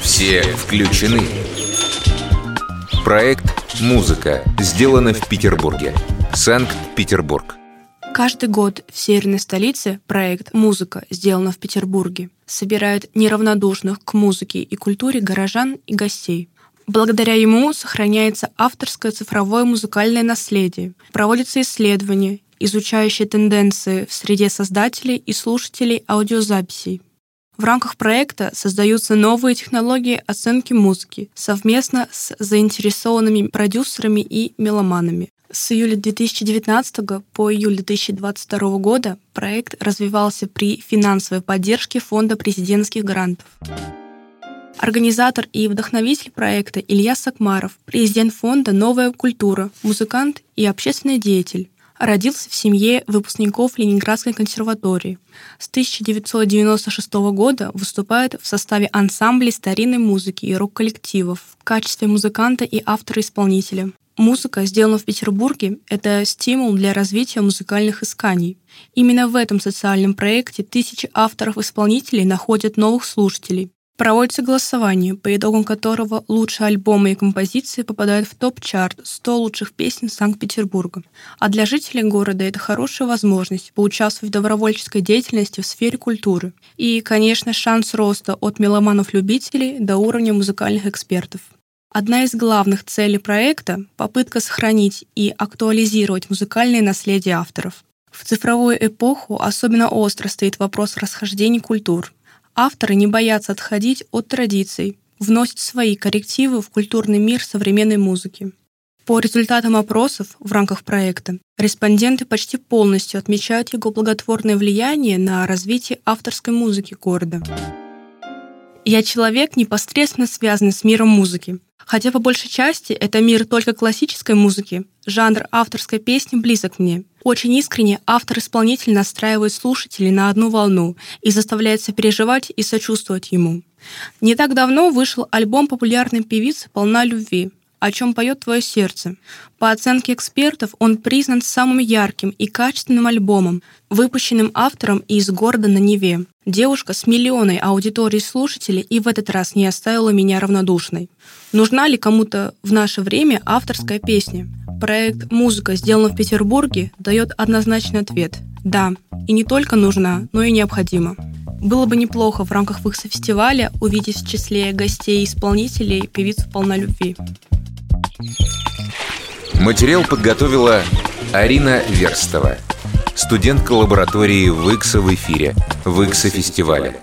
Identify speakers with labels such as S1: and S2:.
S1: Все включены. Проект «Музыка» сделано в Петербурге. Санкт-Петербург.
S2: Каждый год в северной столице проект «Музыка» сделано в Петербурге собирает неравнодушных к музыке и культуре горожан и гостей. Благодаря ему сохраняется авторское цифровое музыкальное наследие, проводятся исследования, изучающие тенденции в среде создателей и слушателей аудиозаписей. В рамках проекта создаются новые технологии оценки музыки совместно с заинтересованными продюсерами и меломанами. С июля 2019 по июль 2022 года проект развивался при финансовой поддержке Фонда президентских грантов. Организатор и вдохновитель проекта Илья Сакмаров, президент фонда «Новая культура», музыкант и общественный деятель. Родился в семье выпускников Ленинградской консерватории. С 1996 года выступает в составе ансамблей старинной музыки и рок-коллективов в качестве музыканта и автора-исполнителя. Музыка, сделана в Петербурге, это стимул для развития музыкальных исканий. Именно в этом социальном проекте тысячи авторов-исполнителей находят новых слушателей, Проводится голосование, по итогам которого лучшие альбомы и композиции попадают в топ-чарт 100 лучших песен Санкт-Петербурга. А для жителей города это хорошая возможность поучаствовать в добровольческой деятельности в сфере культуры. И, конечно, шанс роста от меломанов-любителей до уровня музыкальных экспертов. Одна из главных целей проекта — попытка сохранить и актуализировать музыкальное наследие авторов. В цифровую эпоху особенно остро стоит вопрос расхождений культур — Авторы не боятся отходить от традиций, вносят свои коррективы в культурный мир современной музыки. По результатам опросов в рамках проекта респонденты почти полностью отмечают его благотворное влияние на развитие авторской музыки города. Я человек, непосредственно связанный с миром музыки. Хотя по большей части это мир только классической музыки, жанр авторской песни близок мне. Очень искренне автор-исполнитель настраивает слушателей на одну волну и заставляет сопереживать и сочувствовать ему. Не так давно вышел альбом популярной певицы «Полна любви», о чем поет твое сердце. По оценке экспертов, он признан самым ярким и качественным альбомом, выпущенным автором из города на Неве. Девушка с миллионной аудиторией слушателей и в этот раз не оставила меня равнодушной. Нужна ли кому-то в наше время авторская песня? Проект «Музыка» сделана в Петербурге дает однозначный ответ – да, и не только нужна, но и необходима. Было бы неплохо в рамках фестиваля увидеть в числе гостей и исполнителей певицу «Полна любви».
S1: Материал подготовила Арина Верстова, студентка лаборатории ВИКСа в эфире ВИКСа фестиваля.